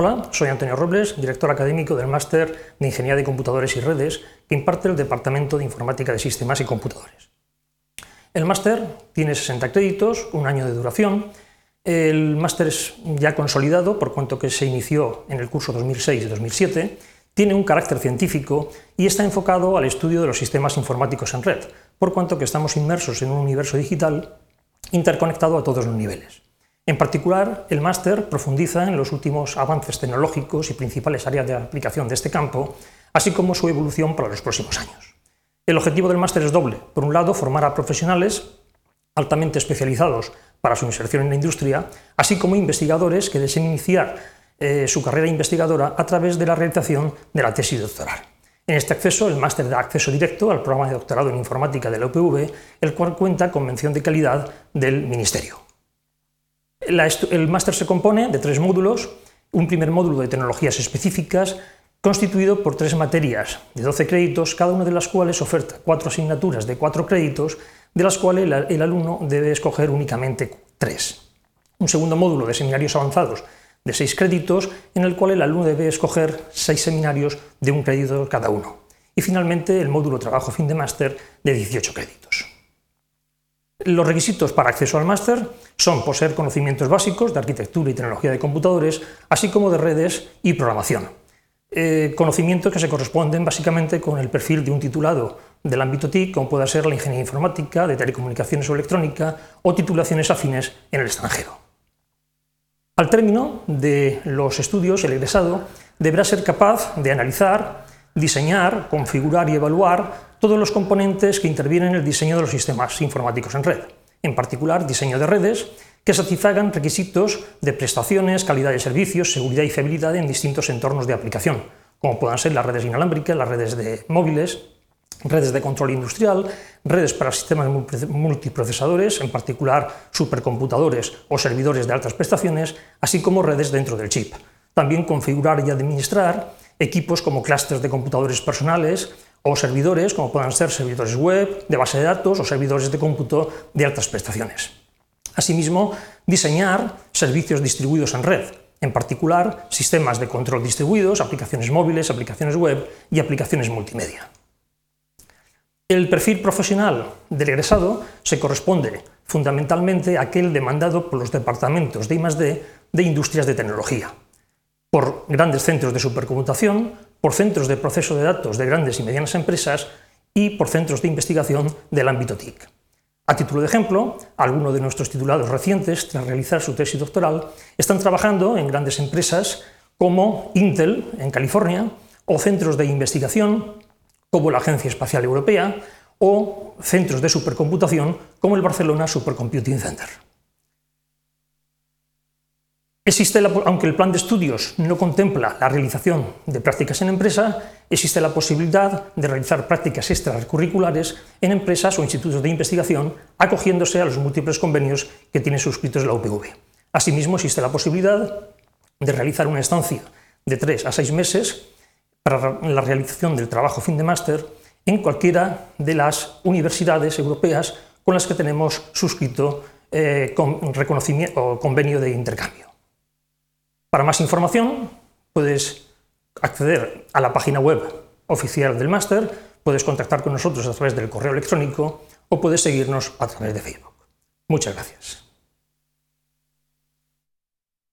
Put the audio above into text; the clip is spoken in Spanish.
Hola, soy Antonio Robles, director académico del Máster de Ingeniería de Computadores y Redes que imparte el Departamento de Informática de Sistemas y Computadores. El máster tiene 60 créditos, un año de duración. El máster es ya consolidado por cuanto que se inició en el curso 2006-2007, tiene un carácter científico y está enfocado al estudio de los sistemas informáticos en red, por cuanto que estamos inmersos en un universo digital interconectado a todos los niveles. En particular, el máster profundiza en los últimos avances tecnológicos y principales áreas de aplicación de este campo, así como su evolución para los próximos años. El objetivo del máster es doble. Por un lado, formar a profesionales altamente especializados para su inserción en la industria, así como investigadores que deseen iniciar eh, su carrera investigadora a través de la realización de la tesis doctoral. En este acceso, el máster da acceso directo al programa de doctorado en informática de la UPV, el cual cuenta con mención de calidad del Ministerio el máster se compone de tres módulos, un primer módulo de tecnologías específicas, constituido por tres materias de 12 créditos, cada una de las cuales oferta cuatro asignaturas de cuatro créditos, de las cuales el, alumno debe escoger únicamente tres. Un segundo módulo de seminarios avanzados de seis créditos, en el cual el alumno debe escoger seis seminarios de un crédito cada uno. Y finalmente el módulo trabajo fin de máster de 18 créditos. Los requisitos para acceso al máster son poseer conocimientos básicos de arquitectura y tecnología de computadores, así como de redes y programación. Eh, conocimientos que se corresponden básicamente con el perfil de un titulado del ámbito TIC, como pueda ser la ingeniería informática, de telecomunicaciones o electrónica, o titulaciones afines en el extranjero. Al término de los estudios, el egresado deberá ser capaz de analizar, diseñar, configurar y evaluar todos los componentes que intervienen en el diseño de los sistemas informáticos en red, en particular diseño de redes que satisfagan requisitos de prestaciones, calidad de servicios, seguridad y fiabilidad en distintos entornos de aplicación, como puedan ser las redes inalámbricas, las redes de móviles, redes de control industrial, redes para sistemas multiprocesadores, en particular supercomputadores o servidores de altas prestaciones, así como redes dentro del chip. También configurar y administrar equipos como clústeres de computadores personales, o servidores como puedan ser servidores web, de base de datos o servidores de cómputo de altas prestaciones. Asimismo, diseñar servicios distribuidos en red, en particular sistemas de control distribuidos, aplicaciones móviles, aplicaciones web y aplicaciones multimedia. El perfil profesional del egresado se corresponde fundamentalmente a aquel demandado por los departamentos de I+D de industrias de tecnología, por grandes centros de supercomputación, por centros de proceso de datos de grandes y medianas empresas y por centros de investigación del ámbito TIC. A título de ejemplo, algunos de nuestros titulados recientes, tras realizar su tesis doctoral, están trabajando en grandes empresas como Intel en California o centros de investigación como la Agencia Espacial Europea o centros de supercomputación como el Barcelona Supercomputing Center aunque el plan de estudios no contempla la realización de prácticas en empresa, existe la posibilidad de realizar prácticas extracurriculares en empresas o institutos de investigación, acogiéndose a los múltiples convenios que tiene suscritos la UPV. Asimismo, existe la posibilidad de realizar una estancia de tres a seis meses para la realización del trabajo fin de máster en cualquiera de las universidades europeas con las que tenemos suscrito eh, convenio de intercambio. Para más información puedes acceder a la página web oficial del máster, puedes contactar con nosotros a través del correo electrónico o puedes seguirnos a través de Facebook. Muchas gracias.